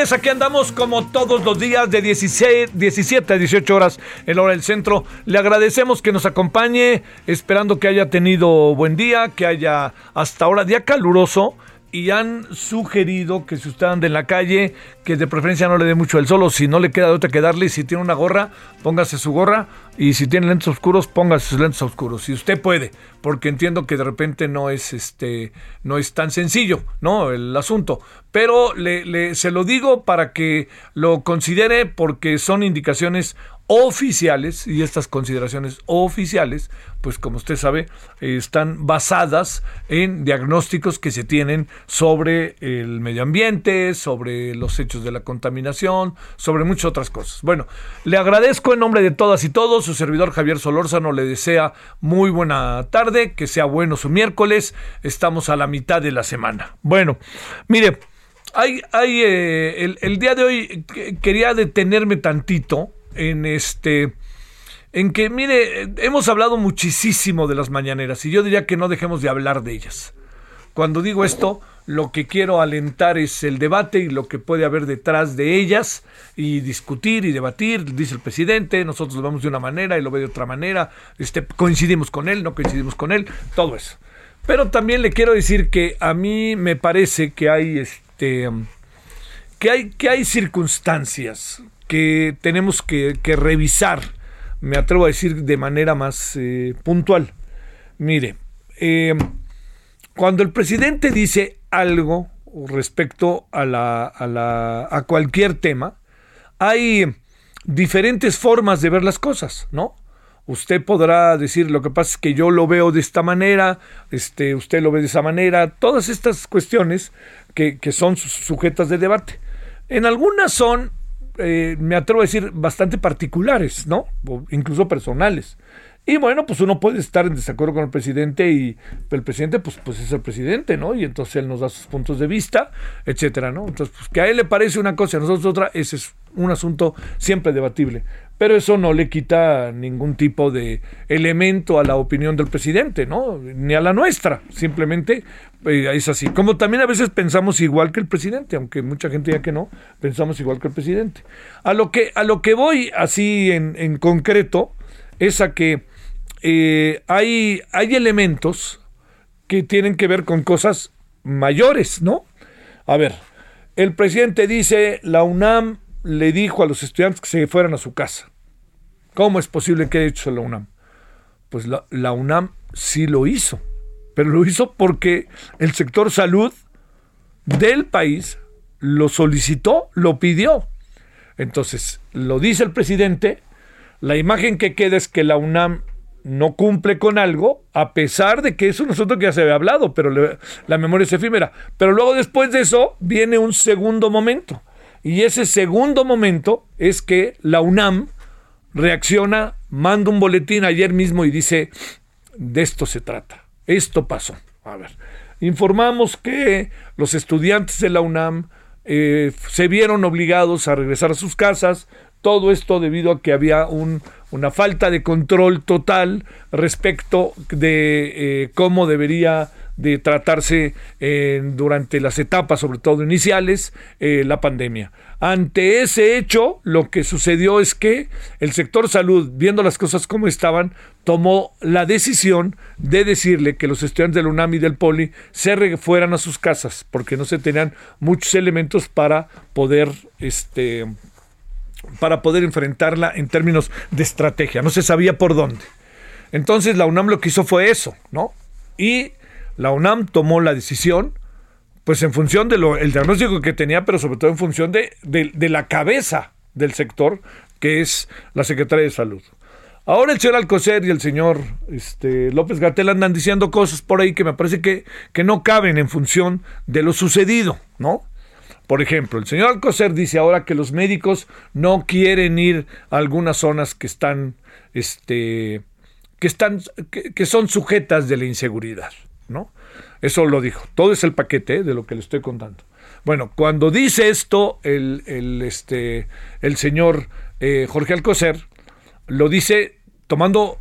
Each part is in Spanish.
Tardes, aquí andamos como todos los días de 16, 17 a 18 horas en la hora del centro. Le agradecemos que nos acompañe, esperando que haya tenido buen día, que haya hasta ahora día caluroso y han sugerido que si usted anda en la calle, que de preferencia no le dé mucho el sol, o si no le queda de otra que darle, si tiene una gorra, póngase su gorra, y si tiene lentes oscuros, póngase sus lentes oscuros, si usted puede, porque entiendo que de repente no es este, no es tan sencillo, ¿no? El asunto. Pero le, le- se lo digo para que lo considere, porque son indicaciones oficiales y estas consideraciones oficiales, pues como usted sabe, eh, están basadas en diagnósticos que se tienen sobre el medio ambiente, sobre los hechos de la contaminación, sobre muchas otras cosas. Bueno, le agradezco en nombre de todas y todos, su servidor Javier Solórzano le desea muy buena tarde, que sea bueno su miércoles, estamos a la mitad de la semana. Bueno, mire, hay, hay eh, el, el día de hoy que- quería detenerme tantito en este en que mire hemos hablado muchísimo de las mañaneras y yo diría que no dejemos de hablar de ellas. Cuando digo esto lo que quiero alentar es el debate y lo que puede haber detrás de ellas y discutir y debatir dice el presidente nosotros lo vemos de una manera y lo ve de otra manera este coincidimos con él no coincidimos con él todo eso. Pero también le quiero decir que a mí me parece que hay este que hay, que hay circunstancias que tenemos que, revisar, me atrevo a decir de manera más eh, puntual. Mire, eh, cuando el presidente dice algo respecto a, a, la, a cualquier tema, hay diferentes formas de ver las cosas, ¿no? Usted podrá decir, lo que pasa es que yo lo veo de esta manera, este, usted lo ve de esa manera, todas estas cuestiones que, que son su- sujetas de debate. En algunas son, eh, me atrevo a decir, bastante particulares, ¿no? O incluso personales. Y bueno, pues uno puede estar en desacuerdo con el presidente y el presidente, pues, pues es el presidente, ¿no? Y entonces él nos da sus puntos de vista, etcétera, ¿no? Entonces, pues que a él le parece una cosa y a nosotros otra, ese es un asunto siempre debatible. Pero eso no le quita ningún tipo de elemento a la opinión del presidente, ¿no? Ni a la nuestra. Simplemente eh, es así. Como también a veces pensamos igual que el presidente, aunque mucha gente ya que no, pensamos igual que el presidente. A lo que, a lo que voy así en, en concreto es a que eh, hay, hay elementos que tienen que ver con cosas mayores, ¿no? A ver, el presidente dice, la UNAM le dijo a los estudiantes que se fueran a su casa. ¿Cómo es posible que haya hecho la UNAM? Pues la, la UNAM sí lo hizo, pero lo hizo porque el sector salud del país lo solicitó, lo pidió. Entonces, lo dice el presidente, la imagen que queda es que la UNAM no cumple con algo, a pesar de que es un asunto que ya se había hablado, pero la memoria es efímera. Pero luego después de eso viene un segundo momento. Y ese segundo momento es que la UNAM reacciona, manda un boletín ayer mismo y dice, de esto se trata, esto pasó. A ver, informamos que los estudiantes de la UNAM eh, se vieron obligados a regresar a sus casas Todo esto debido a que había un, una falta de control total respecto de eh, cómo debería de tratarse eh, durante las etapas, sobre todo iniciales, eh, la pandemia. Ante ese hecho, lo que sucedió es que el sector salud, viendo las cosas como estaban, tomó la decisión de decirle que los estudiantes del UNAM y del POLI se fueran a sus casas, porque no se tenían muchos elementos para poder este, para poder enfrentarla en términos de estrategia. No se sabía por dónde. Entonces la UNAM lo que hizo fue eso, ¿no? Y la UNAM tomó la decisión, pues en función del el diagnóstico que tenía, pero sobre todo en función de, la cabeza del sector, que es la Secretaría de Salud. Ahora el señor Alcocer y el señor este, López Gatel andan diciendo cosas por ahí que me parece que, no caben en función de lo sucedido, ¿no? Por ejemplo, el señor Alcocer dice ahora que los médicos no quieren ir a algunas zonas que están, este, que, son sujetas de la inseguridad, Eso lo dijo. Todo es el paquete ¿eh? de lo que le estoy contando. Bueno, cuando dice esto el, el, este, el señor eh, Jorge Alcocer, lo dice tomando,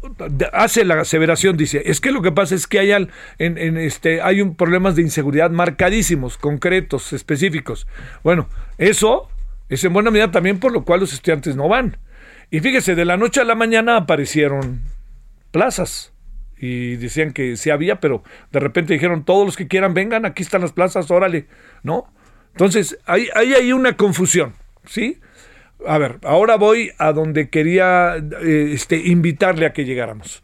hace la aseveración, dice, es que lo que pasa es que hay, en, este, hay un, problemas de inseguridad marcadísimos, concretos, específicos. Bueno, eso es en buena medida también por lo cual los estudiantes no van. Y fíjese, de la noche a la mañana aparecieron plazas y decían que sí había, pero de repente dijeron, todos los que quieran vengan, aquí están las plazas, órale, ¿no? Entonces, hay, hay una confusión, ¿sí? a ver, ahora voy a donde quería eh, este, invitarle a que llegáramos.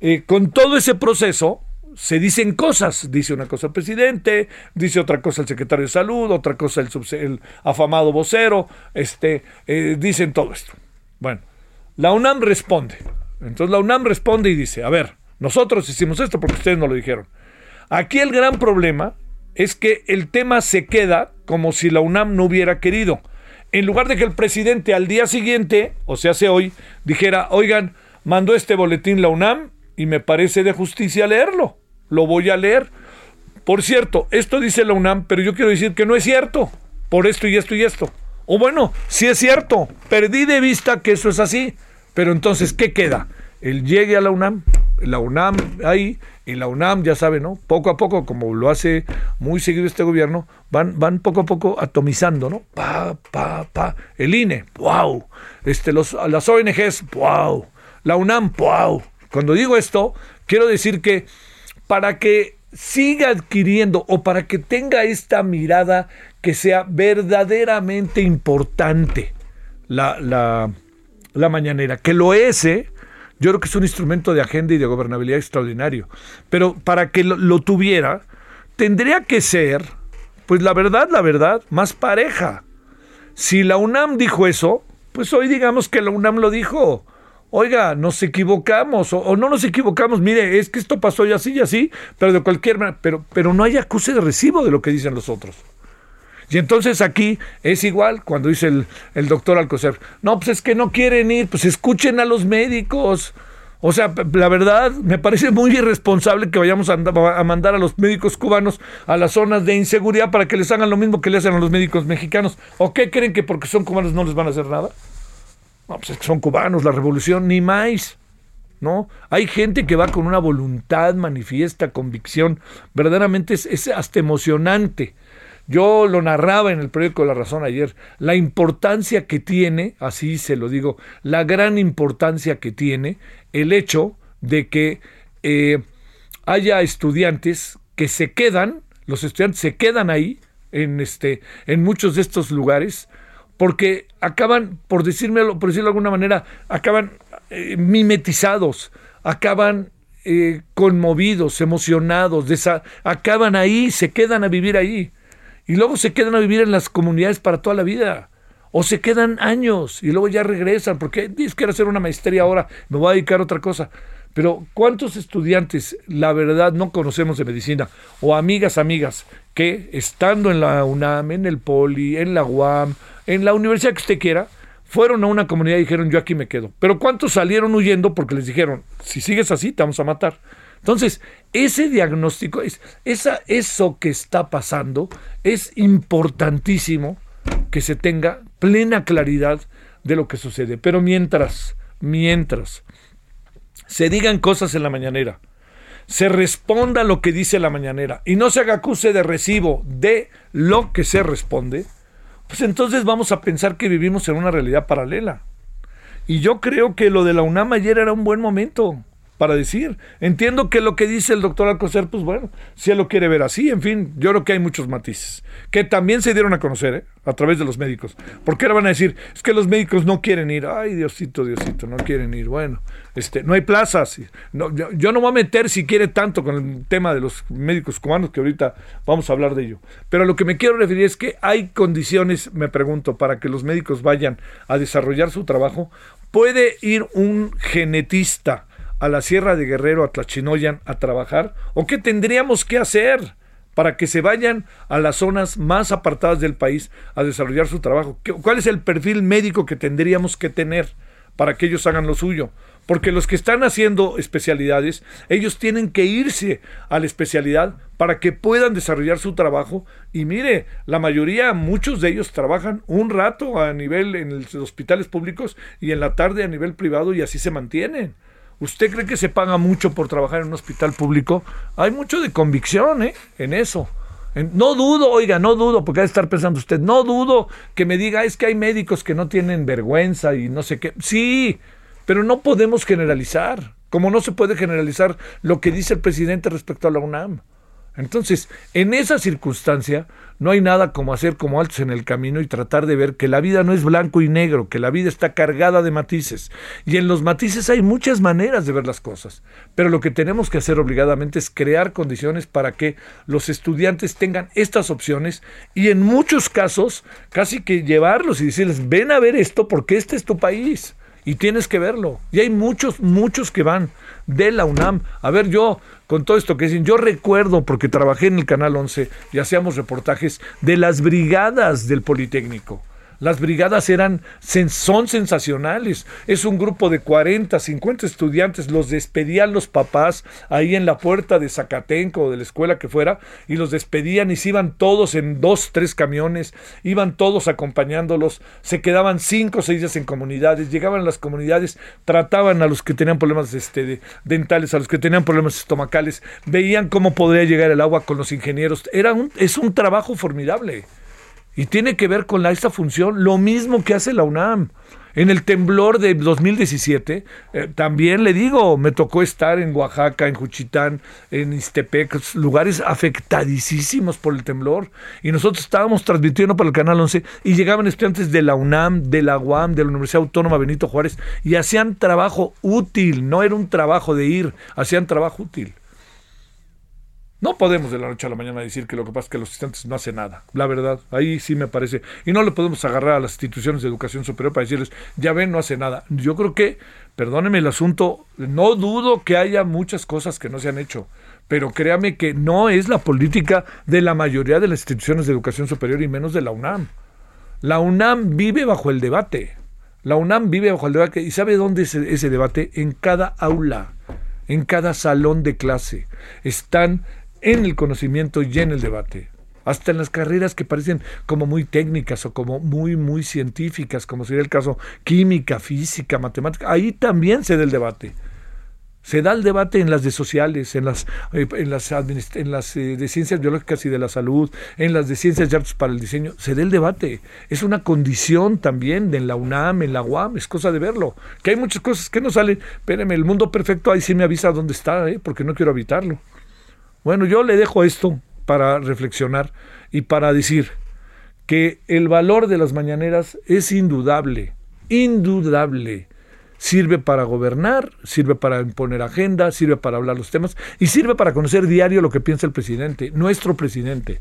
Eh, con todo ese proceso se dicen cosas, dice una cosa el presidente, dice otra cosa el secretario de salud, otra cosa el, el afamado vocero, este, eh, dicen todo esto. Bueno, la UNAM responde. Entonces la UNAM responde y dice, a ver, nosotros hicimos esto porque ustedes no lo dijeron. Aquí el gran problema es que el tema se queda como si la UNAM no hubiera querido en lugar de que el presidente al día siguiente, o sea, hace hoy, dijera, oigan, mandó este boletín la UNAM y me parece de justicia leerlo. Lo voy a leer. Por cierto, esto dice la UNAM, pero yo quiero decir que no es cierto. Por esto y esto y esto. O bueno, sí es cierto. Perdí de vista que eso es así. Pero entonces, ¿qué queda? El llegue a la UNAM, la UNAM ahí, y la UNAM, ya sabe, ¿no? Poco a poco, como lo hace muy seguido este gobierno, van, van poco a poco atomizando, ¿no? Pa, pa, pa. El INE, wow. Este, los, las ONGs, wow. La UNAM, wow. Cuando digo esto, quiero decir que para que siga adquiriendo o para que tenga esta mirada que sea verdaderamente importante la, la, la mañanera, que lo es, ¿eh? Yo creo que es un instrumento de agenda y de gobernabilidad extraordinario. Pero para que lo, tuviera, tendría que ser, pues la verdad, la verdad, más pareja. Si la UNAM dijo eso, pues hoy digamos que la UNAM lo dijo. Oiga, nos equivocamos o, no nos equivocamos. Mire, es que esto pasó y así y así, pero de cualquier manera, pero, pero no hay acuse de recibo de lo que dicen los otros. Y entonces aquí es igual cuando dice el, doctor Alcocer, no, pues es que no quieren ir, pues escuchen a los médicos. O sea, la verdad, me parece muy irresponsable que vayamos a, mandar a los médicos cubanos a las zonas de inseguridad para que les hagan lo mismo que le hacen a los médicos mexicanos. ¿O qué creen que porque son cubanos no les van a hacer nada? No, pues es son cubanos, la revolución, ni más. ¿No? Hay gente que va con una voluntad manifiesta, convicción, verdaderamente es hasta emocionante yo lo narraba en el periódico La Razón ayer, la importancia que tiene, así se lo digo, la gran importancia que tiene el hecho de que eh, haya estudiantes que se quedan, los estudiantes se quedan ahí, en, este, en muchos de estos lugares, porque acaban, por, decirme, por decirlo de alguna manera, acaban eh, mimetizados, acaban eh, conmovidos, emocionados, acaban ahí, se quedan a vivir ahí y luego se quedan a vivir en las comunidades para toda la vida. O se quedan años y luego ya regresan, porque dices quiero hacer una maestría ahora, me voy a dedicar a otra cosa. Pero ¿cuántos estudiantes, la verdad, no conocemos de medicina? O amigas, amigas, que estando en la UNAM, en el Poli, en la UAM, en la universidad que usted quiera, fueron a una comunidad y dijeron, yo aquí me quedo. Pero ¿cuántos salieron huyendo porque les dijeron, si sigues así, te vamos a matar? Entonces, ese diagnóstico, es, esa, eso que está pasando, es importantísimo que se tenga plena claridad de lo que sucede. Pero mientras, mientras se digan cosas en la mañanera, se responda lo que dice la mañanera y no se haga acuse de recibo de lo que se responde, pues entonces vamos a pensar que vivimos en una realidad paralela. Y yo creo que lo de la UNAM ayer era un buen momento para decir. Entiendo que lo que dice el doctor Alcocer, pues bueno, si él lo quiere ver así, en fin, yo creo que hay muchos matices, que también se dieron a conocer ¿eh? a través de los médicos. Porque ahora van a decir, es que los médicos no quieren ir, ay Diosito, Diosito, no quieren ir. Bueno, este, no hay plazas. No, yo, yo no voy a meter si quiere tanto con el tema de los médicos cubanos, que ahorita vamos a hablar de ello. Pero a lo que me quiero referir es que hay condiciones, me pregunto, para que los médicos vayan a desarrollar su trabajo. Puede ir un genetista, a la Sierra de Guerrero, a Tlachinoyan, a trabajar? ¿O qué tendríamos que hacer para que se vayan a las zonas más apartadas del país a desarrollar su trabajo? ¿Cuál es el perfil médico que tendríamos que tener para que ellos hagan lo suyo? Porque los que están haciendo especialidades, ellos tienen que irse a la especialidad para que puedan desarrollar su trabajo. Y mire, la mayoría, muchos de ellos trabajan un rato a nivel en los hospitales públicos y en la tarde a nivel privado y así se mantienen. ¿Usted cree que se paga mucho por trabajar en un hospital público? Hay mucho de convicción ¿eh? en eso. No dudo, oiga, no dudo, porque ha de estar pensando usted, no dudo que me diga, es que hay médicos que no tienen vergüenza y no sé qué. Sí, pero no podemos generalizar, como no se puede generalizar lo que dice el presidente respecto a la UNAM. Entonces, en esa circunstancia, no hay nada como hacer como altos en el camino y tratar de ver que la vida no es blanco y negro, que la vida está cargada de matices. Y en los matices hay muchas maneras de ver las cosas. Pero lo que tenemos que hacer obligadamente es crear condiciones para que los estudiantes tengan estas opciones y en muchos casos casi que llevarlos y decirles, ven a ver esto porque este es tu país y tienes que verlo. Y hay muchos, muchos que van de la UNAM. A ver, yo, con todo esto que dicen, yo recuerdo, porque trabajé en el Canal 11 y hacíamos reportajes de las brigadas del Politécnico. Las brigadas eran, son sensacionales. Es un grupo de 40, 50 estudiantes, los despedían los papás ahí en la puerta de Zacatenco o de la escuela que fuera, y los despedían y se iban todos en dos, tres camiones, iban todos acompañándolos, se quedaban cinco o seis días en comunidades, llegaban a las comunidades, trataban a los que tenían problemas este, dentales, a los que tenían problemas estomacales, veían cómo podría llegar el agua con los ingenieros. Era un, es un trabajo formidable. Y tiene que ver con la, esta función, lo mismo que hace la UNAM. En el temblor de 2017, eh, también le digo, me tocó estar en Oaxaca, en Juchitán, en Istepec, lugares afectadísimos por el temblor. Y nosotros estábamos transmitiendo para el Canal 11 y llegaban estudiantes de la UNAM, de la UAM, de la Universidad Autónoma Benito Juárez y hacían trabajo útil, no era un trabajo de ir, hacían trabajo útil. No podemos de la noche a la mañana decir que lo que pasa es que los estudiantes no hacen nada. La verdad, ahí sí me parece. Y no le podemos agarrar a las instituciones de educación superior para decirles, ya ven, no hace nada. Yo creo que, perdóneme el asunto, no dudo que haya muchas cosas que no se han hecho, pero créame que no es la política de la mayoría de las instituciones de educación superior y menos de la UNAM. La UNAM vive bajo el debate. La UNAM vive bajo el debate. ¿Y sabe dónde es ese debate? En cada aula, en cada salón de clase. Están en el conocimiento y en el debate. Hasta en las carreras que parecen como muy técnicas o como muy, muy científicas, como sería el caso química, física, matemática, ahí también se da el debate. Se da el debate en las de sociales, en las, eh, en las, eh, de ciencias biológicas y de la salud, en las de ciencias y artes para el diseño. Se da el debate. Es una condición también en la UNAM, en la UAM, es cosa de verlo. Que hay muchas cosas que no salen. Espérenme, el mundo perfecto ahí sí me avisa dónde está, ¿eh? porque no quiero habitarlo. Bueno, yo le dejo esto para reflexionar y para decir que el valor de las mañaneras es indudable, indudable. Sirve para gobernar, sirve para imponer agenda, sirve para hablar los temas y sirve para conocer diario lo que piensa el presidente, nuestro presidente.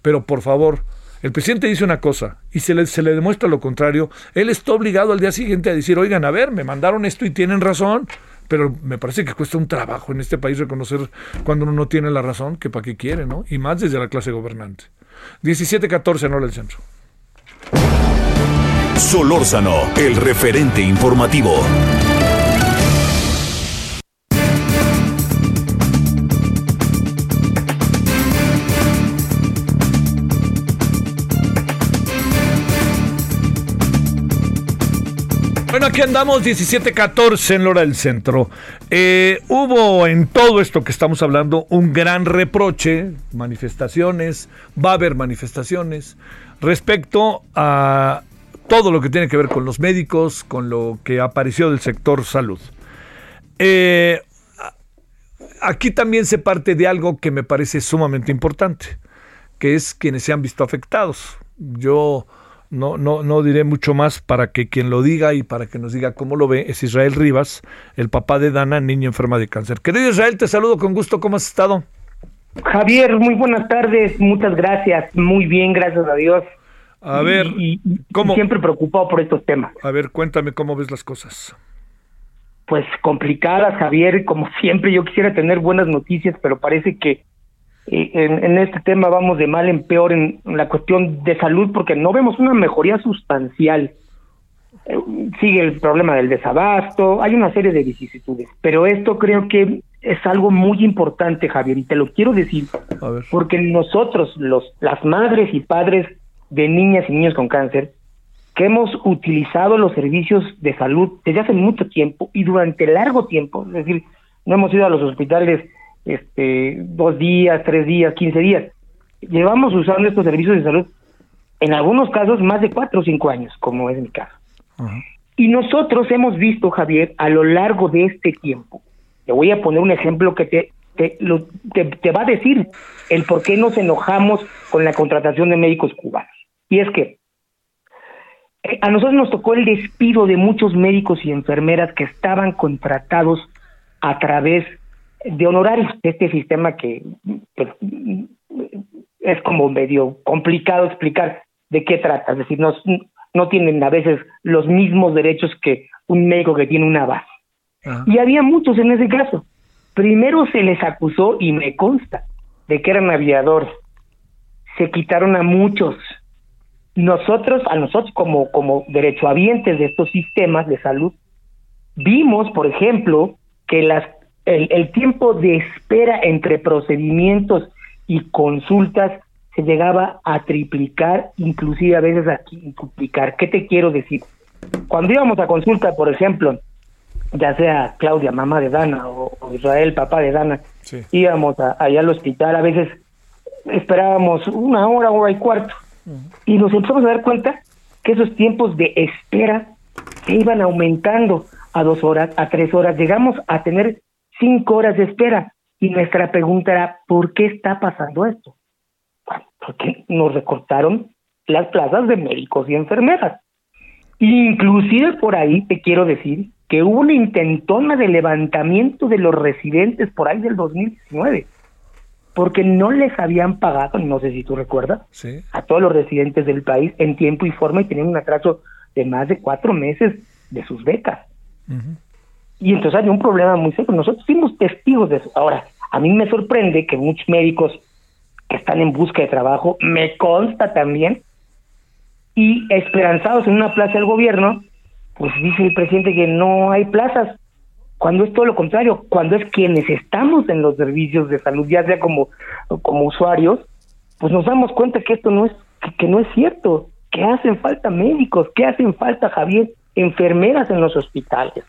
Pero por favor, el presidente dice una cosa y se le, se le demuestra lo contrario, él está obligado al día siguiente a decir, oigan, a ver, me mandaron esto y tienen razón, pero me parece que cuesta un trabajo en este país reconocer cuando uno no tiene la razón, que para qué quiere, ¿no? Y más desde la clase gobernante. 17-14 no el centro. Solórzano, el referente informativo. Aquí andamos 17:14 en Lora del Centro. Eh, hubo en todo esto que estamos hablando un gran reproche, manifestaciones, va a haber manifestaciones respecto a todo lo que tiene que ver con los médicos, con lo que apareció del sector salud. Eh, aquí también se parte de algo que me parece sumamente importante, que es quienes se han visto afectados. Yo no, no, no diré mucho más para que quien lo diga y para que nos diga cómo lo ve es Israel Rivas, el papá de Dana, niño enferma de cáncer. Querido Israel, te saludo con gusto, ¿cómo has estado? Javier, muy buenas tardes, muchas gracias, muy bien, gracias a Dios. A ver, y, siempre preocupado por estos temas. A ver, cuéntame cómo ves las cosas. Pues complicadas, Javier, como siempre yo quisiera tener buenas noticias, pero parece que en, este tema vamos de mal en peor en, la cuestión de salud porque no vemos una mejoría sustancial. Eh, sigue el problema del desabasto, hay una serie de vicisitudes, pero esto creo que es algo muy importante, Javier, y te lo quiero decir, porque nosotros, los, las madres y padres de niñas y niños con cáncer, que hemos utilizado los servicios de salud desde hace mucho tiempo y durante largo tiempo, es decir, no hemos ido a los hospitales este, dos días, tres días, quince días. Llevamos usando estos servicios de salud, en algunos casos, más de cuatro o cinco años, como es mi caso. Y nosotros hemos visto, Javier, a lo largo de este tiempo, te voy a poner un ejemplo que te, te, lo, te, va a decir el por qué nos enojamos con la contratación de médicos cubanos. Y es que eh, a nosotros nos tocó el despido de muchos médicos y enfermeras que estaban contratados a través de honorarios, este sistema que pues, es como medio complicado explicar de qué trata, es decir, no, no tienen a veces los mismos derechos que un médico que tiene una base. Y había muchos en ese caso. Primero se les acusó, y me consta, de que eran aviadores. Se quitaron a muchos. Nosotros, a nosotros como, como derechohabientes de estos sistemas de salud, vimos, por ejemplo, que las el, tiempo de espera entre procedimientos y consultas se llegaba a triplicar, inclusive a veces a quintuplicar. ¿Qué te quiero decir? Cuando íbamos a consulta, por ejemplo, ya sea Claudia, mamá de Dana, o, Israel, papá de Dana, íbamos allá al hospital, a veces esperábamos una hora, hora y cuarto, y nos empezamos a dar cuenta que esos tiempos de espera se iban aumentando a dos horas, a tres horas, llegamos a tener cinco horas de espera. Y nuestra pregunta era, ¿por qué está pasando esto? Bueno, porque nos recortaron las plazas de médicos y enfermeras. Inclusive por ahí te quiero decir que hubo una intentona de levantamiento de los residentes por ahí del 2019, porque no les habían pagado, no sé si tú recuerdas, a todos los residentes del país en tiempo y forma y tenían un atraso de más de cuatro meses de sus becas. Y entonces hay un problema muy serio. Nosotros fuimos testigos de eso. Ahora, a mí me sorprende que muchos médicos que están en busca de trabajo, me consta también, y esperanzados en una plaza del gobierno, pues dice el presidente que no hay plazas, cuando es todo lo contrario, cuando es quienes estamos en los servicios de salud, ya sea como, como usuarios, pues nos damos cuenta que esto no es, que no es cierto, que hacen falta médicos, que hacen falta, Javier, enfermeras en los hospitales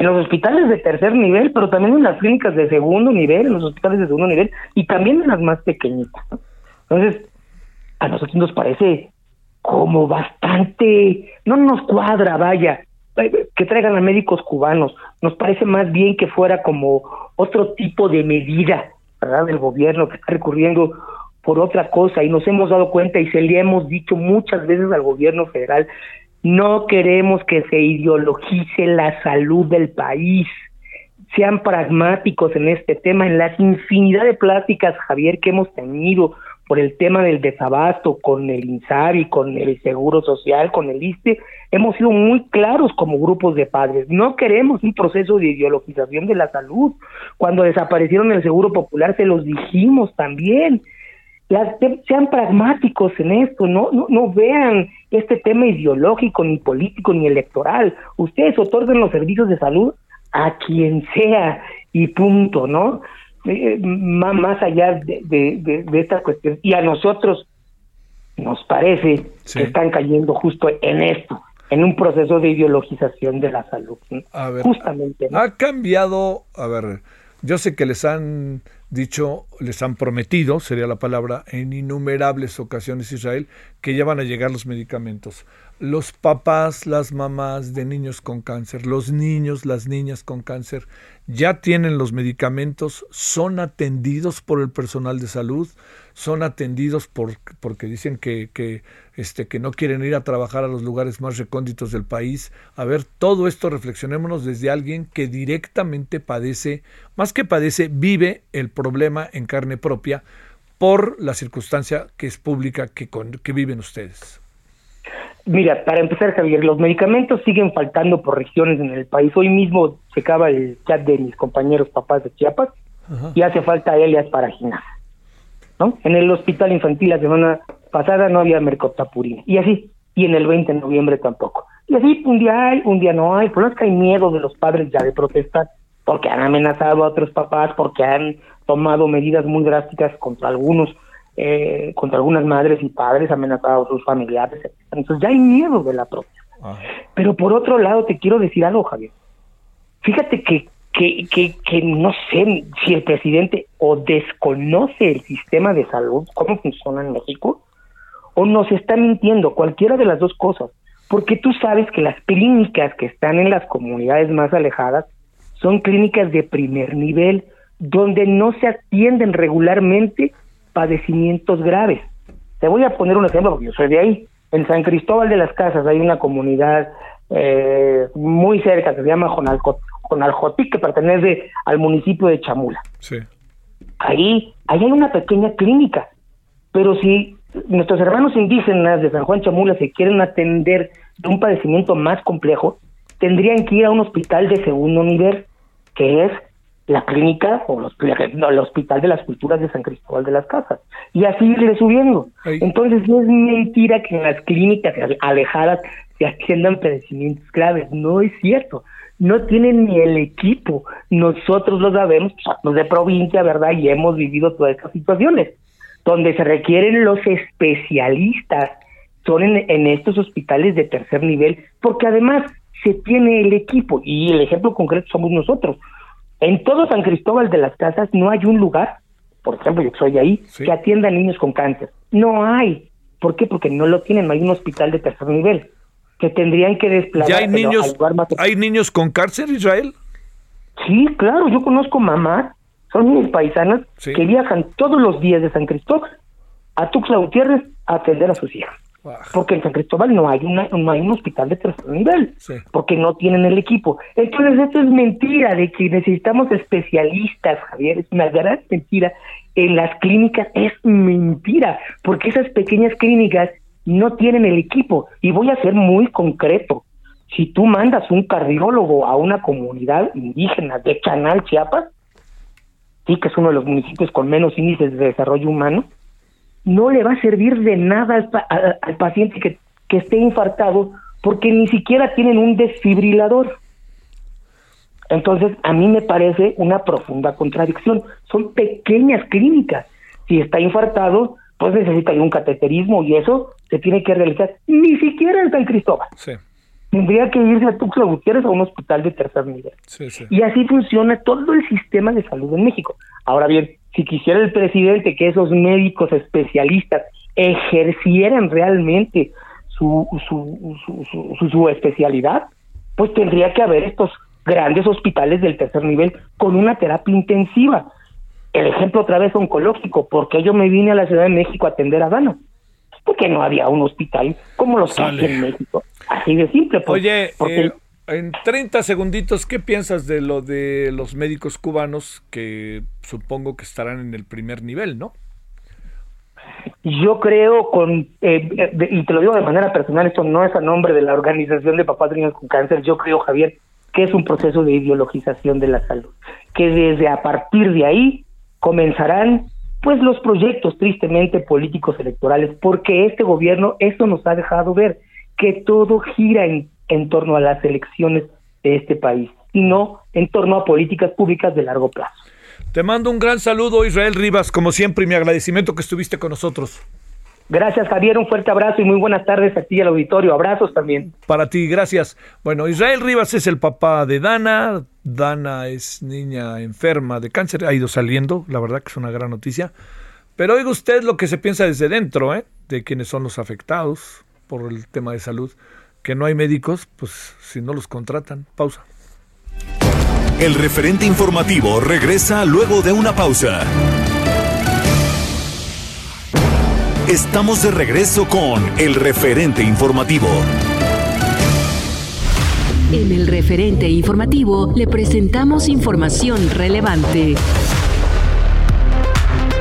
en los hospitales de tercer nivel, pero también en las clínicas de segundo nivel, en los hospitales de segundo nivel y también en las más pequeñitas. Entonces, a nosotros nos parece como bastante, no nos cuadra, vaya, eh, que traigan a médicos cubanos, nos parece más bien que fuera como otro tipo de medida, ¿verdad? Del gobierno que está recurriendo por otra cosa y nos hemos dado cuenta y se le hemos dicho muchas veces al gobierno federal no queremos que se ideologice la salud del país. Sean pragmáticos en este tema, en las infinidad de pláticas, Javier, que hemos tenido por el tema del desabasto con el INSABI, con el Seguro Social, con el ISTE, hemos sido muy claros como grupos de padres. No queremos un proceso de ideologización de la salud. Cuando desaparecieron el Seguro Popular se los dijimos también sean pragmáticos en esto, no, no, no vean este tema ideológico, ni político, ni electoral. Ustedes otorgan los servicios de salud a quien sea y punto, ¿no? Eh, más allá de, de, de, esta cuestión. Y a nosotros nos parece que están cayendo justo en esto. en un proceso de ideologización de la salud. A ver, Justamente. Ha cambiado, a ver, yo sé que les han dicho, les han prometido, sería la palabra, en innumerables ocasiones Israel, que ya van a llegar los medicamentos los papás, las mamás de niños con cáncer, los niños, las niñas con cáncer, ya tienen los medicamentos, son atendidos por el personal de salud, son atendidos por, porque dicen que, que, este, que no quieren ir a trabajar a los lugares más recónditos del país. A ver, todo esto reflexionémonos desde alguien que directamente padece, más que padece, vive el problema en carne propia por la circunstancia que es pública que, que viven ustedes. Mira, para empezar, Javier, los medicamentos siguen faltando por regiones en el país. Hoy mismo se acaba el chat de mis compañeros papás de Chiapas y hace falta Elias para ¿no? En el hospital infantil la semana pasada no había mercotapurina. Y así, y en el 20 de noviembre tampoco. Y así, un día hay, un día no hay. Por es que hay miedo de los padres ya de protestar porque han amenazado a otros papás, porque han tomado medidas muy drásticas contra algunos eh, contra algunas madres y padres amenazados sus familiares. Entonces ya hay miedo de la propia. Pero por otro lado, te quiero decir algo, Javier. Fíjate que, que, que, que no sé si el presidente o desconoce el sistema de salud, cómo funciona en México, o nos está mintiendo, cualquiera de las dos cosas. Porque tú sabes que las clínicas que están en las comunidades más alejadas son clínicas de primer nivel, donde no se atienden regularmente padecimientos graves. Te voy a poner un ejemplo porque yo soy de ahí. En San Cristóbal de las Casas hay una comunidad eh, muy cerca que se llama Jonaljotic, que pertenece al municipio de Chamula. Sí. Ahí, ahí hay una pequeña clínica, pero si nuestros hermanos indígenas de San Juan Chamula se quieren atender de un padecimiento más complejo, tendrían que ir a un hospital de segundo nivel, que es la clínica o los, el hospital de las culturas de San Cristóbal de las Casas y así irle subiendo. Entonces no es mentira que en las clínicas alejadas se atiendan padecimientos graves, no es cierto. No tienen ni el equipo. Nosotros lo sabemos, pues, somos de provincia, ¿verdad? Y hemos vivido todas estas situaciones donde se requieren los especialistas, son en, en estos hospitales de tercer nivel, porque además se tiene el equipo y el ejemplo concreto somos nosotros en todo San Cristóbal de las Casas no hay un lugar, por ejemplo, yo soy ahí, que atienda a niños con cáncer. No hay. ¿Por qué? Porque no lo tienen, no hay un hospital de tercer nivel. Que tendrían que desplazar. hay niños, ¿Hay niños con cáncer, Israel? Sí, claro, yo conozco mamás, son mis paisanas, que viajan todos los días de San Cristóbal a Tuxtla Gutiérrez a atender a sus hijas. Porque en San Cristóbal no hay, una, no hay un hospital de tercer nivel, porque no tienen el equipo. Entonces, esto es mentira de que necesitamos especialistas, Javier, es una gran mentira. En las clínicas es mentira, porque esas pequeñas clínicas no tienen el equipo. Y voy a ser muy concreto. Si tú mandas un cardiólogo a una comunidad indígena de Canal Chiapas, sí que es uno de los municipios con menos índices de desarrollo humano, no le va a servir de nada al, paciente que, que esté infartado porque ni siquiera tienen un desfibrilador. Entonces, a mí me parece una profunda contradicción. Son pequeñas clínicas. Si está infartado, pues necesita un cateterismo y eso se tiene que realizar ni siquiera en San Cristóbal. Sí. Tendría que irse a Tuxtla Gutiérrez a un hospital de tercer nivel. Sí, sí. Y así funciona todo el sistema de salud en México. Ahora bien, si quisiera el presidente que esos médicos especialistas ejercieran realmente su, su, su, su, especialidad, pues tendría que haber estos grandes hospitales del tercer nivel con una terapia intensiva. El ejemplo otra vez oncológico, porque yo me vine a la Ciudad de México a atender a Dana, porque no había un hospital como los que hay en México. Así de simple. Pues, Oye, porque, eh, en 30 segunditos, ¿qué piensas de lo de los médicos cubanos que supongo que estarán en el primer nivel, no? Yo creo con, eh, y te lo digo de manera personal, esto no es a nombre de la Organización de Papás Niños con Cáncer, yo creo, Javier, que es un proceso de ideologización de la salud, que desde a partir de ahí comenzarán pues los proyectos tristemente políticos electorales, porque este gobierno eso nos ha dejado ver, que todo gira en en torno a las elecciones de este país y no en torno a políticas públicas de largo plazo. Te mando un gran saludo, Israel Rivas, como siempre, y mi agradecimiento que estuviste con nosotros. Gracias, Javier. Un fuerte abrazo y muy buenas tardes a ti al auditorio. Abrazos también. Para ti, gracias. Bueno, Israel Rivas es el papá de Dana. Dana es niña enferma de cáncer. Ha ido saliendo, la verdad que es una gran noticia. Pero oiga usted lo que se piensa desde dentro, ¿eh? De quienes son los afectados por el tema de salud. Que no hay médicos, pues si no los contratan. Pausa. El referente informativo regresa luego de una pausa. Estamos de regreso con el referente informativo. En el referente informativo le presentamos información relevante.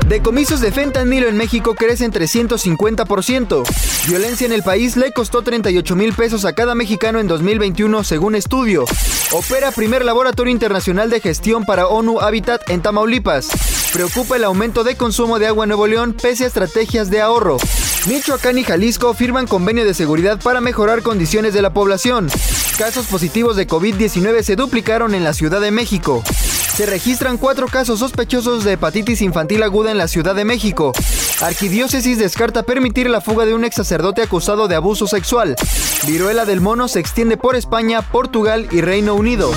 Decomisos de fentanilo en México crecen 350%. Violencia en el país le costó 38 mil pesos a cada mexicano en 2021, según estudio. Opera primer laboratorio internacional de gestión para ONU Habitat en Tamaulipas. Preocupa el aumento de consumo de agua en Nuevo León pese a estrategias de ahorro. Michoacán y Jalisco firman convenio de seguridad para mejorar condiciones de la población. Casos positivos de COVID-19 se duplicaron en la Ciudad de México. Se registran cuatro casos sospechosos de hepatitis infantil aguda en la Ciudad de México. Arquidiócesis descarta permitir la fuga de un ex sacerdote acusado de abuso sexual. Viruela del mono se extiende por España, Portugal y Reino Unido.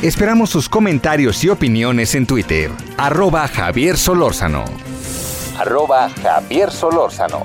Esperamos sus comentarios y opiniones en Twitter. Arroba Javier Solórzano. Arroba Javier Solórzano.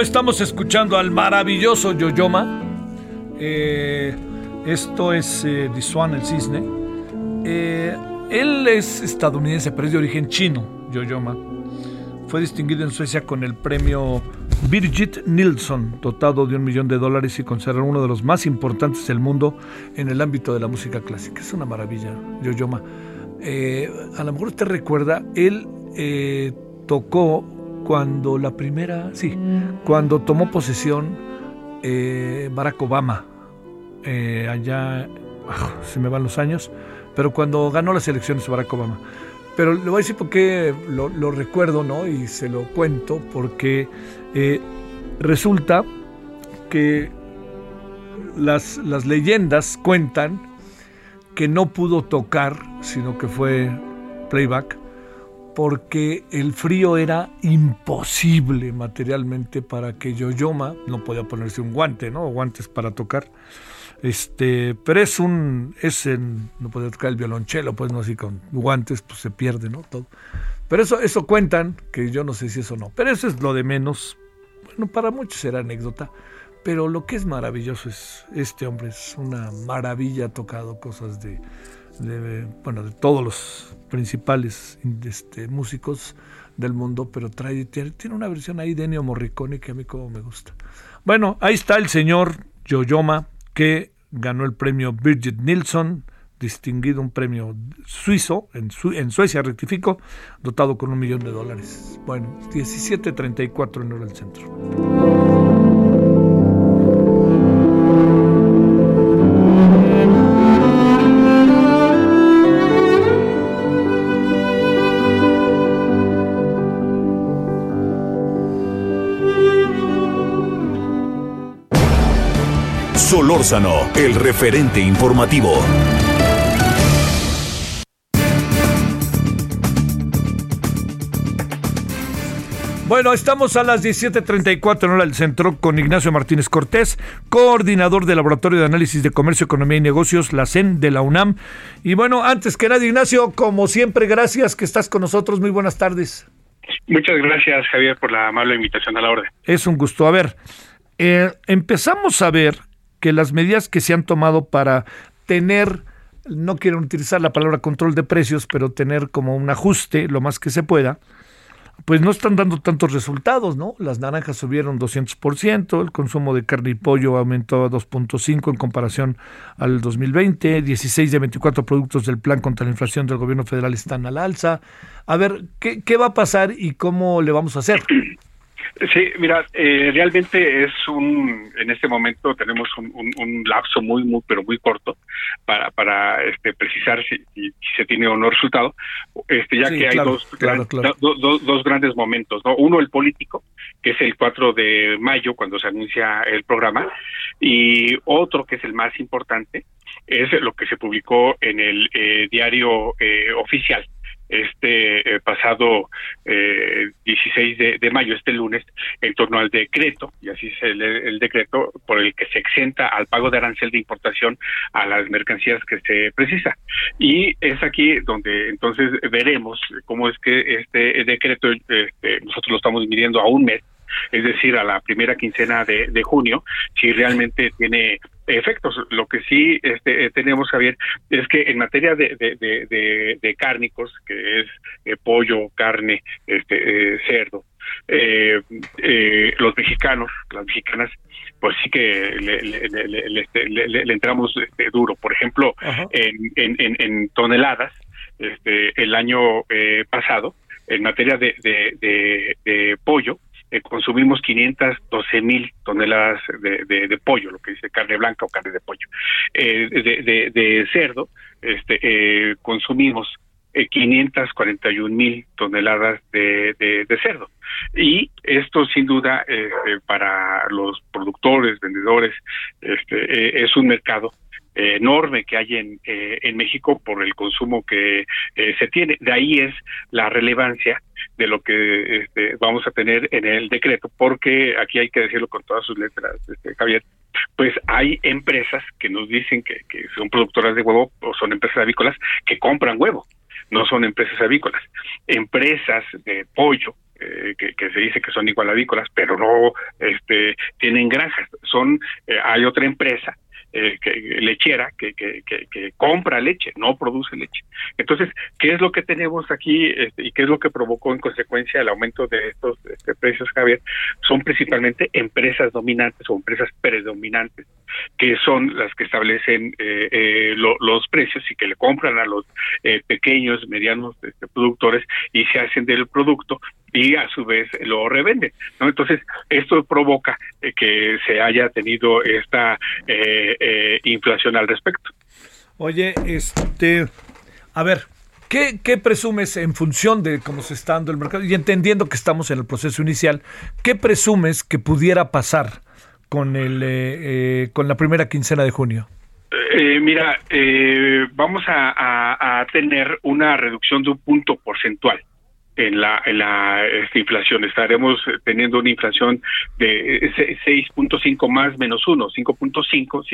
Estamos escuchando al maravilloso Yoyoma. Eh, esto es eh, Swan, el cisne. Eh, él es estadounidense, pero es de origen chino, Yoyoma. Fue distinguido en Suecia con el premio Birgit Nilsson, dotado de un millón de dólares y considerado uno de los más importantes del mundo en el ámbito de la música clásica. Es una maravilla, Yoyoma. Eh, a lo mejor usted recuerda, él eh, tocó cuando la primera, sí, cuando tomó posesión eh, Barack Obama, eh, allá, ah, se me van los años, pero cuando ganó las elecciones Barack Obama. Pero le voy a decir por qué lo, recuerdo, ¿no? Y se lo cuento, porque eh, resulta que las, las leyendas cuentan que no pudo tocar, sino que fue playback, porque el frío era imposible materialmente para que Yoyoma no podía ponerse un guante, ¿no? Guantes para tocar. Este, pero es un, es no podía tocar el violonchelo, pues no así con guantes, pues se pierde, ¿no? Todo. Pero eso, eso cuentan, que yo no sé si eso no. Pero eso es lo de menos. Bueno, para muchos era anécdota. Pero lo que es maravilloso es este hombre, es una maravilla, ha tocado cosas de, bueno, de todos los principales este, músicos del mundo, pero trae, tiene, una versión ahí de Ennio Morricone que a mí como me gusta. Bueno, ahí está el señor Yoyoma que ganó el premio Birgit Nilsson, distinguido un premio suizo, en, en Suecia rectifico, dotado con un millón de dólares. Bueno, 17.34 en hora del centro. Solórzano, el referente informativo. Bueno, estamos a las 17.34 en hora del centro con Ignacio Martínez Cortés, coordinador del Laboratorio de Análisis de Comercio, Economía y Negocios, la CEN de la UNAM. Y bueno, antes que nada, Ignacio, como siempre, gracias que estás con nosotros. Muy buenas tardes. Muchas gracias, Javier, por la amable invitación a la orden. Es un gusto. A ver, eh, empezamos a ver que las medidas que se han tomado para tener, no quiero utilizar la palabra control de precios, pero tener como un ajuste lo más que se pueda, pues no están dando tantos resultados, ¿no? Las naranjas subieron 200%, el consumo de carne y pollo aumentó a 2.5 en comparación al 2020, 16 de 24 productos del plan contra la inflación del gobierno federal están al alza. A ver, ¿qué, qué va a pasar y cómo le vamos a hacer? Sí, mira, eh, realmente es un, en este momento tenemos un, lapso muy, muy, pero muy corto para, para este, precisar si, se tiene o no resultado, este, ya que hay dos, dos grandes momentos, ¿no? Uno, el político, que es el 4 de mayo, cuando se anuncia el programa, y otro, que es el más importante, es lo que se publicó en el eh, diario eh, oficial, este eh, pasado eh, 16 de, mayo, este lunes, en torno al decreto, y así es el, decreto por el que se exenta al pago de arancel de importación a las mercancías que se precisa. Y es aquí donde entonces veremos cómo es que este decreto, este, nosotros lo estamos midiendo a un mes, es decir, a la primera quincena de junio, si realmente tiene efectos. Lo que sí este, eh, tenemos, Javier, es que en materia de, de, de, cárnicos, que es eh, pollo, carne, este, eh, cerdo, los mexicanos, las mexicanas, pues sí que le, le, este, entramos este, duro. Por ejemplo, en, en, en, toneladas, este, el año pasado, en materia de, de pollo, eh, consumimos 512 mil toneladas de, de, pollo, lo que dice carne blanca o carne de pollo. Eh, de, cerdo, este, eh, consumimos 541 eh, mil toneladas de, de, cerdo. Y esto sin duda este, para los productores, vendedores, este, es un mercado enorme que hay en, en México por el consumo que se tiene. De ahí es la relevancia de lo que este, vamos a tener en el decreto, porque aquí hay que decirlo con todas sus letras, este, Javier, pues hay empresas que nos dicen que, son productoras de huevo o son empresas avícolas que compran huevo, no son empresas avícolas. Empresas de pollo, eh, que, que, se dice que son igual avícolas, pero no este, tienen granjas. Son, eh, hay otra empresa eh, que, lechera que, que, que, compra leche, no produce leche. Entonces, ¿qué es lo que tenemos aquí este, y qué es lo que provocó en consecuencia el aumento de estos este, precios, Javier? Son principalmente empresas dominantes o empresas predominantes que son las que establecen eh, eh, los precios y que le compran a los pequeños, medianos este, productores y se hacen del producto y a su vez lo revenden. ¿no? Entonces, esto provoca eh, que se haya tenido esta eh, eh, inflación al respecto. Oye, este, a ver, ¿Qué, ¿Qué, presumes en función de cómo se está dando el mercado? Y entendiendo que estamos en el proceso inicial, ¿qué presumes que pudiera pasar con, el, con la primera quincena de junio? mira, vamos a, tener una reducción de un punto porcentual en la, en la esta inflación. Estaremos teniendo una inflación de 6.5 más menos 1, 5.5,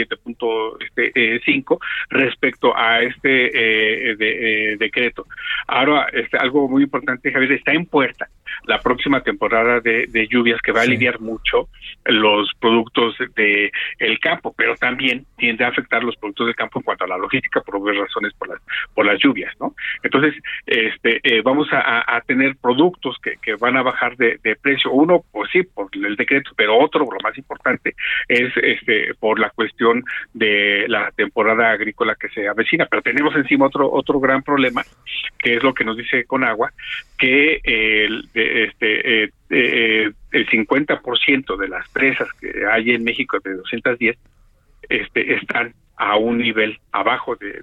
7.5 respecto a este eh, de, eh, decreto. Ahora, este, algo muy importante, Javier, está en puerta la próxima temporada de, lluvias que va a aliviar mucho los productos de el campo, pero también tiende a afectar los productos del campo en cuanto a la logística por varias razones por las por las lluvias, ¿no? Entonces, este, eh, vamos a, tener productos que, que van a bajar de, precio. Uno, pues sí, por el decreto, pero otro, lo más importante, es este por la cuestión de la temporada agrícola que se avecina. Pero tenemos encima otro otro gran problema, que es lo que nos dice Conagua, que el, este, eh, eh, el 50% de las presas que hay en México de 210 este, están a un nivel abajo de,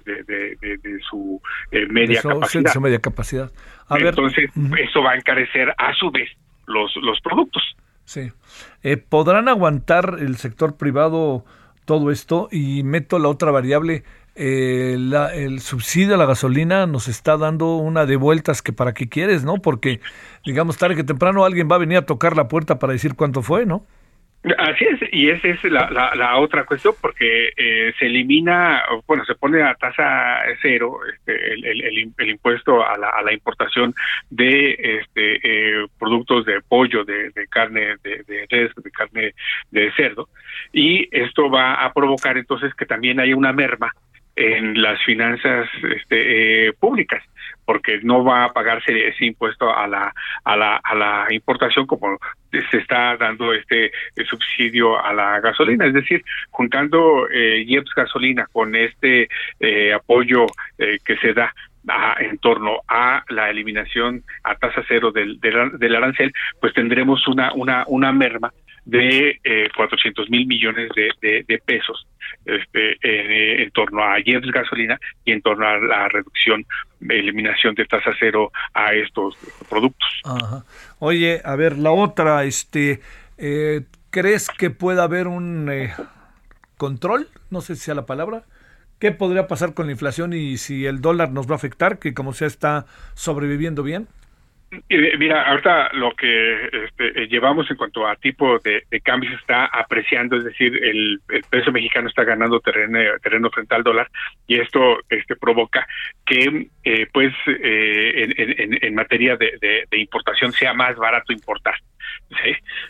su eh, media capacidad. Su media capacidad. Entonces, eso va a encarecer a su vez los, los productos. Sí. ¿Podrán aguantar el sector privado todo esto? Y meto la otra variable eh, el subsidio a la gasolina nos está dando una de vueltas que para qué quieres, ¿no? Porque, digamos, tarde que temprano alguien va a venir a tocar la puerta para decir cuánto fue, ¿no? Así es, y esa es la, la, otra cuestión, porque eh, se elimina, bueno, se pone a tasa cero este, el, impuesto a la, a la importación de este, eh, productos de pollo, de, de carne de, de res, de carne de cerdo, y esto va a provocar entonces que también haya una merma en las finanzas este, eh, públicas porque no va a pagarse ese impuesto a la a la a la importación como se está dando este subsidio a la gasolina. Es decir juntando eh, IEPS gasolina con este eh, apoyo eh, que se da en torno a la eliminación a tasa cero del, del, arancel, pues tendremos una, una, una merma de eh, 400 mil millones de, de, pesos este, eh, en torno a IEPS gasolina y en torno a la reducción, eliminación de tasa cero a estos productos. Oye, a ver, la otra, este, eh, ¿crees que pueda haber un eh, control? No sé si sea la palabra. ¿Qué podría pasar con la inflación y si el dólar nos va a afectar, que como sea está sobreviviendo bien? Mira, ahorita lo que este, eh, llevamos en cuanto a tipo de, cambios está apreciando, es decir, el, peso mexicano está ganando terreno, terreno frente al dólar y esto este, provoca que, eh, pues, eh, en, materia de, importación sea más barato importar.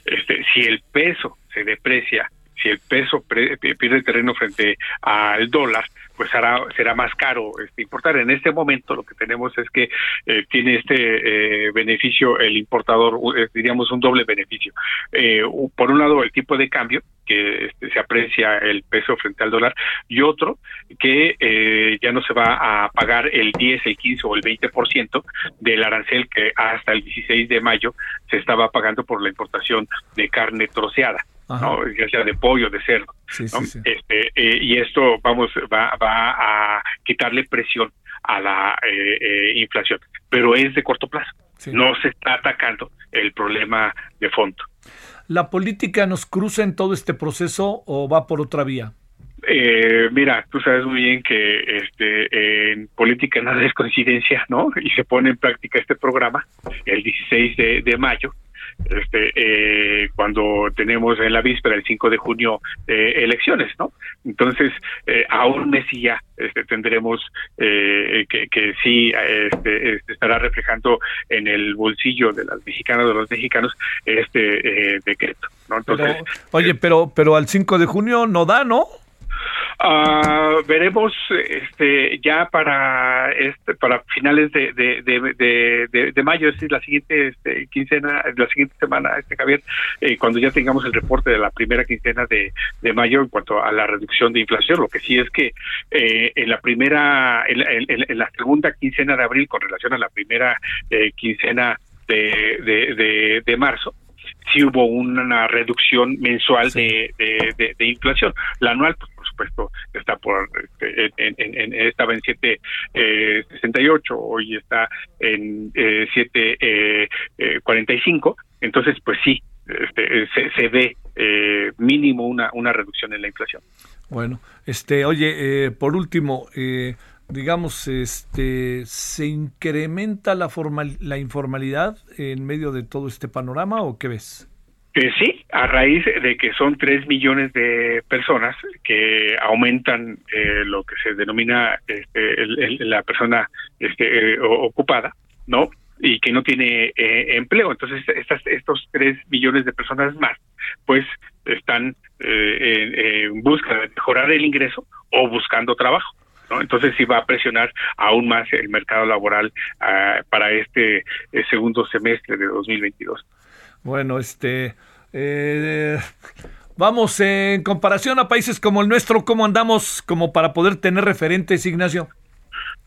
Este, si el peso se deprecia, si el peso pierde terreno frente al dólar, pues será, será más caro este, importar. En este momento lo que tenemos es que eh, tiene este eh, beneficio el importador, eh, diríamos un doble beneficio. por un lado, el tipo de cambio, que este, se aprecia el peso frente al dólar, y otro, que ya no se va a pagar el 10, el 15 o el 20% del arancel que hasta el 16 de mayo se estaba pagando por la importación de carne troceada. ¿No? ya sea de pollo, de cerdo. Este, eh, y esto vamos va, va a quitarle presión a la eh, eh, inflación, pero es de corto plazo. No se está atacando el problema de fondo. ¿La política nos cruza en todo este proceso o va por otra vía? mira, tú sabes muy bien que este, en política nada es coincidencia, ¿no? Y se pone en práctica este programa el 16 de, de mayo este, eh, cuando tenemos en la víspera, el 5 de junio, eh, elecciones, ¿no? Entonces, eh, aún mes ya este, tendremos eh, que, que sí este, este, estará reflejando en el bolsillo de las mexicanas, de los mexicanos, este decreto, ¿no? Entonces, oye, pero, pero al 5 de junio no da, ¿no? Uh, veremos este ya para este para finales de, de, de, de, mayo, es decir, la siguiente este, quincena, la siguiente semana, este Javier, eh, cuando ya tengamos el reporte de la primera quincena de, de mayo en cuanto a la reducción de inflación. Lo que sí es que eh, en la primera, en, la segunda quincena de abril, con relación a la primera eh, quincena de, de, de marzo, sí hubo una reducción mensual de, de, de, inflación. La anual, pues, por supuesto, está por este, en, en, estaba en 7.68, eh, hoy está en eh, 7.45. Eh, Entonces, pues sí, este, se, se, ve eh, mínimo una, una reducción en la inflación. Bueno, este, oye, eh, por último, eh, digamos, este, ¿se incrementa la, formal, la informalidad en medio de todo este panorama o qué ves? Eh, sí, a raíz de que son tres millones de personas que aumentan eh, lo que se denomina este, la persona este, eh, ocupada, ¿no? y que no tiene eh, empleo. Entonces, estas, estos tres millones de personas más, pues están en, busca de mejorar el ingreso o buscando trabajo. Entonces sí va a presionar aún más el mercado laboral ah, para este eh, segundo semestre de 2022. Bueno, este... vamos, en comparación a países como el nuestro, ¿cómo andamos como para poder tener referentes, Ignacio?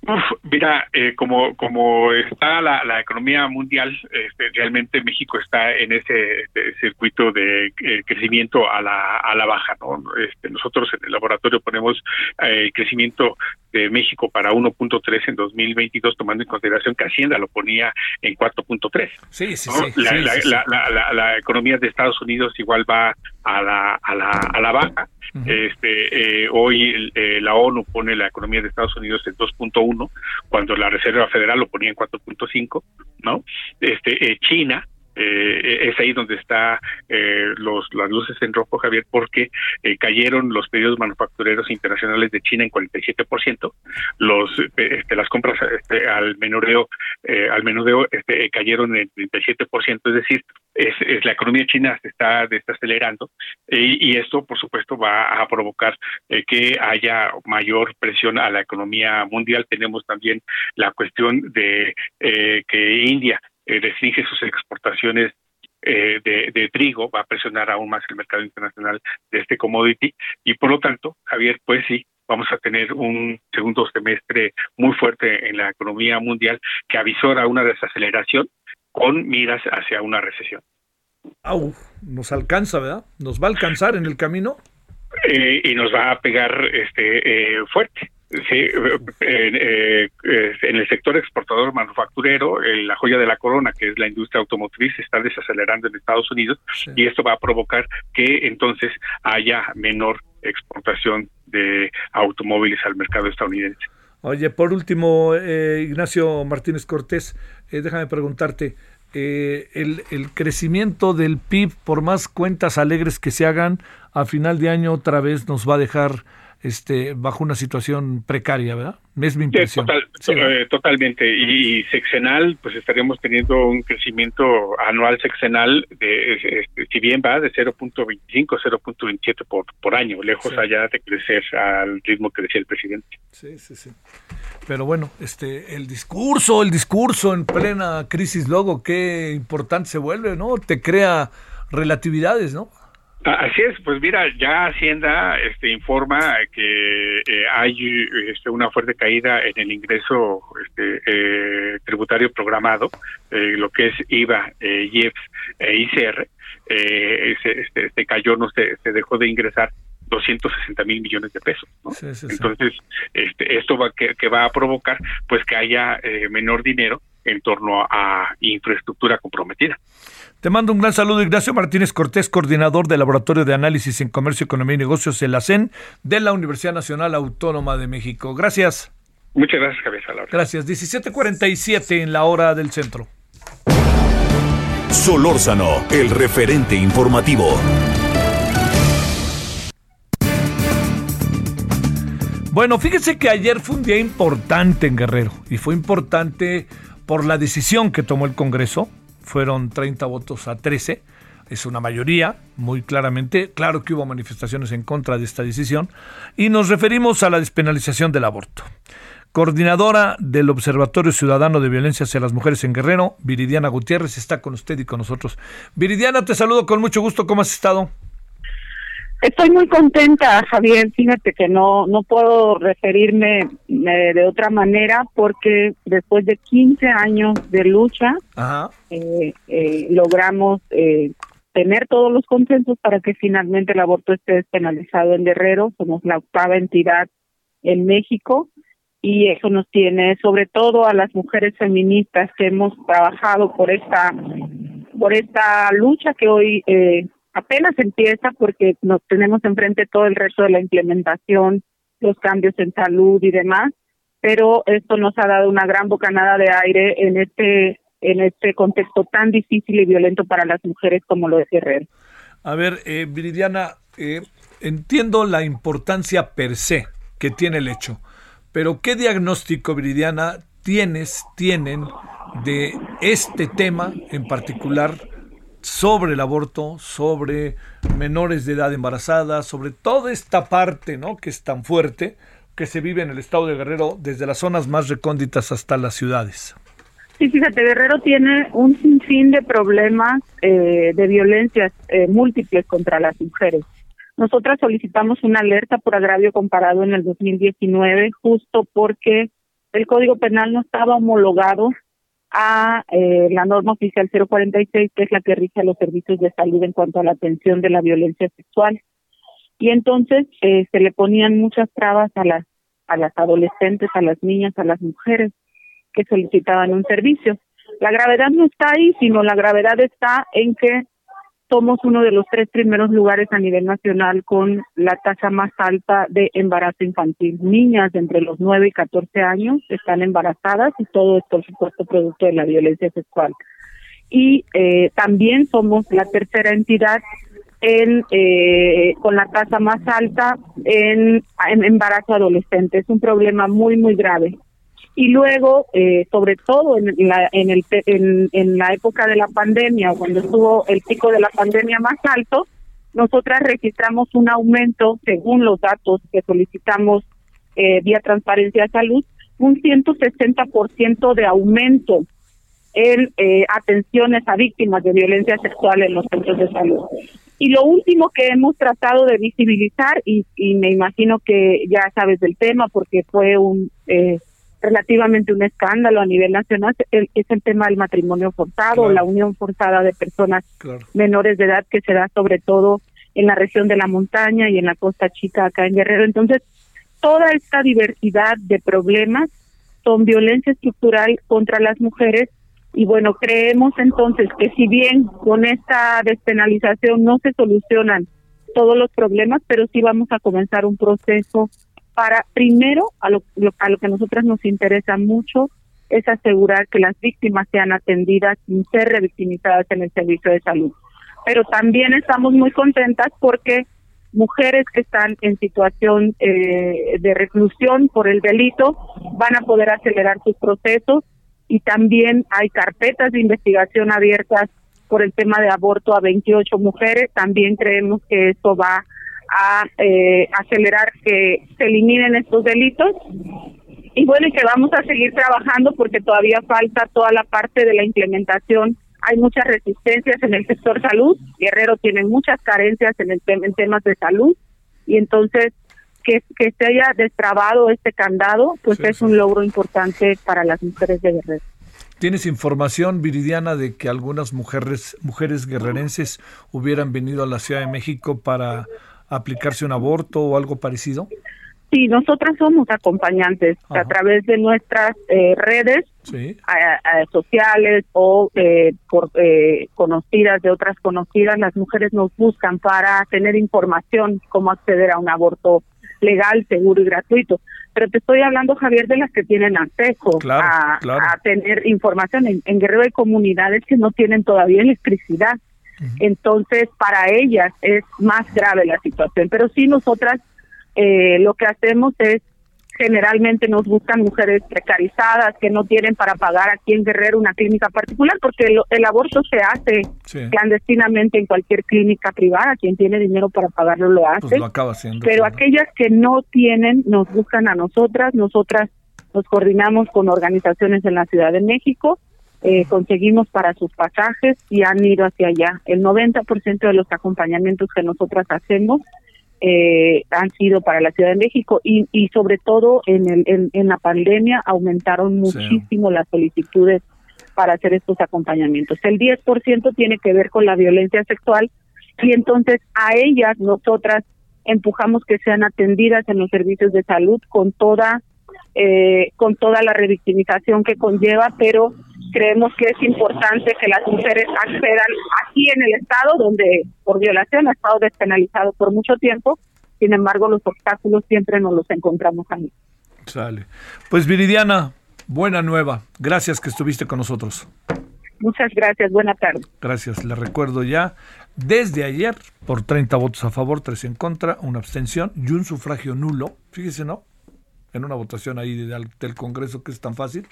Uf, mira, eh, como como está la, la economía mundial, este, realmente México está en ese este, circuito de eh, crecimiento a la a la baja, ¿no? Este, nosotros en el laboratorio ponemos eh, crecimiento de México para 1.3 en 2022, tomando en consideración que Hacienda lo ponía en 4.3. Sí, sí, sí, la, la, la, la, economía de Estados Unidos igual va a la a la, a la baja. Este eh, hoy eh, la ONU pone la economía de Estados Unidos en 2.1 cuando la Reserva Federal lo ponía en 4.5, ¿no? Este eh, China eh, es ahí donde está eh, los las luces en rojo Javier porque eh, cayeron los pedidos manufactureros internacionales de China en 47% los este, las compras este, al menudeo al menudeo este, cayeron en 37% es decir es, es, la economía china se está desacelerando y, y esto por supuesto va a provocar que haya mayor presión a la economía mundial. Tenemos también la cuestión de que India eh, restringe sus exportaciones eh, de, trigo, va a presionar aún más el mercado internacional de este commodity y por lo tanto, Javier, pues sí, vamos a tener un segundo semestre muy fuerte en la economía mundial que avisora una desaceleración con miras hacia una recesión. Au, nos alcanza, ¿verdad? Nos va a alcanzar en el camino. Eh, y nos va a pegar este fuerte. Sí, eh, en el sector exportador manufacturero, la joya de la corona, que es la industria automotriz, está desacelerando en Estados Unidos y esto va a provocar que entonces haya menor exportación de automóviles al mercado estadounidense. Oye, por último, eh, Ignacio Martínez Cortés, eh, déjame preguntarte, el, el crecimiento del PIB, por más cuentas alegres que se hagan, a final de año otra vez nos va a dejar este, bajo una situación precaria, ¿verdad? Es mi impresión. Eh, totalmente. Y, sexenal, pues estaríamos teniendo un crecimiento anual sexenal de, este, si bien va de 0.25, 0.27 por, por año, lejos allá de crecer al ritmo que decía el presidente. Sí, sí, sí. Pero bueno, este, el discurso, el discurso en plena crisis luego, qué importante se vuelve, ¿no? Te crea relatividades, ¿no? Así es, pues mira, ya Hacienda este, informa que eh, hay este, una fuerte caída en el ingreso este, eh, tributario programado, eh, lo que es IVA, IEPS e ICR, se, este, cayó, no se, se dejó de ingresar 260 mil millones de pesos. Entonces, este, esto va que, que, va a provocar pues que haya menor dinero en torno a infraestructura comprometida. Te mando un gran saludo, Ignacio Martínez Cortés, coordinador del Laboratorio de Análisis en Comercio, Economía y Negocios, el ACEN, de la Universidad Nacional Autónoma de México. Gracias. Muchas gracias, Cabeza. Gracias. 17:47 en la hora del centro. Solórzano, el referente informativo. Bueno, fíjese que ayer fue un día importante en Guerrero y fue importante por la decisión que tomó el Congreso fueron 30 votos a 13. Es una mayoría, muy claramente. Claro que hubo manifestaciones en contra de esta decisión. Y nos referimos a la despenalización del aborto. Coordinadora del Observatorio Ciudadano de Violencia hacia las Mujeres en Guerrero, Viridiana Gutiérrez, está con usted y con nosotros. Viridiana, te saludo con mucho gusto. ¿Cómo has estado? Estoy muy contenta, Javier. Fíjate que no no puedo referirme eh, de otra manera porque después de 15 años de lucha eh, eh, logramos tener todos los consensos para que finalmente el aborto esté despenalizado en Guerrero. Somos la octava entidad en México y eso nos tiene, sobre todo a las mujeres feministas que hemos trabajado por esta por esta lucha que hoy eh, apenas empieza porque nos tenemos enfrente todo el resto de la implementación, los cambios en salud y demás, pero esto nos ha dado una gran bocanada de aire en este en este contexto tan difícil y violento para las mujeres como lo es Guerrero. A ver, eh, Viridiana, eh, entiendo la importancia per se que tiene el hecho, pero ¿qué diagnóstico, Viridiana, tienes, tienen de este tema en particular sobre el aborto, sobre menores de edad embarazadas, sobre toda esta parte, ¿no? Que es tan fuerte que se vive en el estado de Guerrero desde las zonas más recónditas hasta las ciudades. Sí, fíjate, Guerrero tiene un sinfín de problemas eh, de violencias eh, múltiples contra las mujeres. Nosotras solicitamos una alerta por agravio comparado en el 2019, justo porque el Código Penal no estaba homologado a eh, la norma oficial 046, que es la que rige a los servicios de salud en cuanto a la atención de la violencia sexual. Y entonces eh, se le ponían muchas trabas a las a las adolescentes, a las niñas, a las mujeres que solicitaban un servicio. La gravedad no está ahí, sino la gravedad está en que somos uno de los tres primeros lugares a nivel nacional con la tasa más alta de embarazo infantil. Niñas entre los 9 y 14 años están embarazadas y todo es, por supuesto, producto de la violencia sexual. Y eh, también somos la tercera entidad en eh, con la tasa más alta en embarazo adolescente. Es un problema muy, muy grave y luego eh, sobre todo en la en el en, en, la época de la pandemia cuando estuvo el pico de la pandemia más alto nosotras registramos un aumento según los datos que solicitamos eh, vía transparencia salud un 160% de aumento en eh, atenciones a víctimas de violencia sexual en los centros de salud. Y lo último que hemos tratado de visibilizar, y, y me imagino que ya sabes del tema porque fue un eh, relativamente un escándalo a nivel nacional es el tema del matrimonio forzado, la unión forzada de personas menores de edad que se da sobre todo en la región de la montaña y en la costa chica acá en Guerrero. Entonces, toda esta diversidad de problemas son violencia estructural contra las mujeres y bueno, creemos entonces que si bien con esta despenalización no se solucionan todos los problemas, pero sí vamos a comenzar un proceso para, primero, a lo, a lo que a nosotras nos interesa mucho, es asegurar que las víctimas sean atendidas sin ser revictimizadas en el servicio de salud. Pero también estamos muy contentas porque mujeres que están en situación eh, de reclusión por el delito van a poder acelerar sus procesos y también hay carpetas de investigación abiertas por el tema de aborto a 28 mujeres. También creemos que esto va a eh, acelerar que se eliminen estos delitos. Y bueno y que vamos a seguir trabajando porque todavía falta toda la parte de la implementación. Hay muchas resistencias en el sector salud. Guerrero tiene muchas carencias en el en temas de salud. Y entonces que, que se haya destrabado este candado pues es un logro importante para las mujeres de Guerrero. ¿Tienes información, Viridiana, de que algunas mujeres, mujeres guerrerenses hubieran venido a la Ciudad de México para aplicarse un aborto o algo parecido? Sí, nosotras somos acompañantes a través de nuestras eh, redes sociales o eh, por eh, conocidas de otras conocidas. Las mujeres nos buscan para tener información cómo acceder a un aborto legal, seguro y gratuito. Pero te estoy hablando, Javier, de las que tienen acceso a, tener información. En, en Guerrero hay comunidades que no tienen todavía electricidad entonces, para ellas es más grave la situación. Pero sí, nosotras eh, lo que hacemos es generalmente nos buscan mujeres precarizadas que no tienen para pagar aquí en Guerrero una clínica particular porque el, aborto se hace clandestinamente en cualquier clínica privada. Quien tiene dinero para pagarlo lo pues hace. pero aquellas que no tienen nos buscan a nosotras. Nosotras nos coordinamos con organizaciones en la Ciudad de México eh, conseguimos para sus pasajes y han ido hacia allá. El 90% de los acompañamientos que nosotras hacemos eh, han sido para la Ciudad de México y, y sobre todo en, el, en, la pandemia aumentaron muchísimo las solicitudes para hacer estos acompañamientos. El 10% tiene que ver con la violencia sexual y entonces a ellas nosotras empujamos que sean atendidas en los servicios de salud con toda eh, con toda la revictimización que conlleva, pero creemos que es importante que las mujeres accedan aquí en el estado donde por violación ha estado despenalizado por mucho tiempo, sin embargo los obstáculos siempre nos los encontramos ahí. Sale. Pues Viridiana, buena nueva. Gracias que estuviste con nosotros. Muchas gracias, buena tarde. Gracias, le recuerdo ya, desde ayer, por 30 votos a favor, 3 en contra, una abstención y un sufragio nulo. Fíjese, ¿no? En una votación ahí del, Congreso que es tan fácil,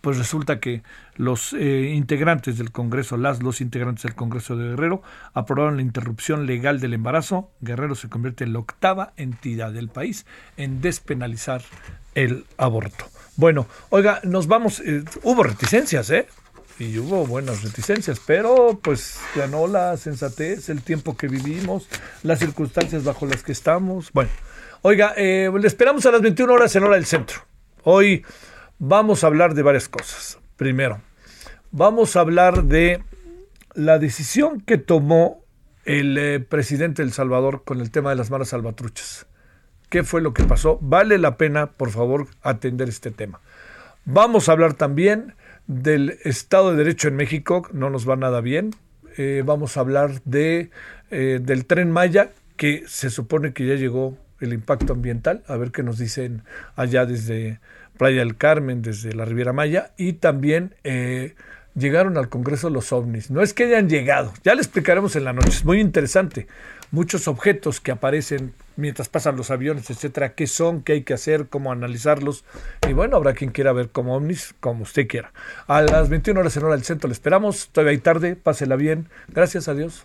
pues resulta que los eh, integrantes del Congreso, las los integrantes del Congreso de Guerrero, aprobaron la interrupción legal del embarazo. Guerrero se convierte en la octava entidad del país en despenalizar el aborto. Bueno, oiga, nos vamos, eh, hubo reticencias, ¿eh? y hubo buenas reticencias, pero pues ganó la sensatez, el tiempo que vivimos, las circunstancias bajo las que estamos. Bueno, oiga, eh, le esperamos a las 21 horas en hora del centro. Hoy vamos a hablar de varias cosas. Primero, vamos a hablar de la decisión que tomó el eh, presidente del Salvador con el tema de las malas salvatruchas. ¿Qué fue lo que pasó? Vale la pena, por favor, atender este tema. Vamos a hablar también del Estado de Derecho en México, no nos va nada bien. Eh, vamos a hablar de, del tren Maya, que se supone que ya llegó el impacto ambiental, a ver qué nos dicen allá desde Playa del Carmen, desde la Riviera Maya, y también eh, llegaron al Congreso los ovnis. No es que hayan llegado, ya le explicaremos en la noche, es muy interesante. Muchos objetos que aparecen mientras pasan los aviones, etcétera, qué son, qué hay que hacer, cómo analizarlos. Y bueno, habrá quien quiera ver como ovnis, como usted quiera. A las 21 horas en hora del centro le esperamos. Todavía hay tarde, pásela bien. Gracias a Dios.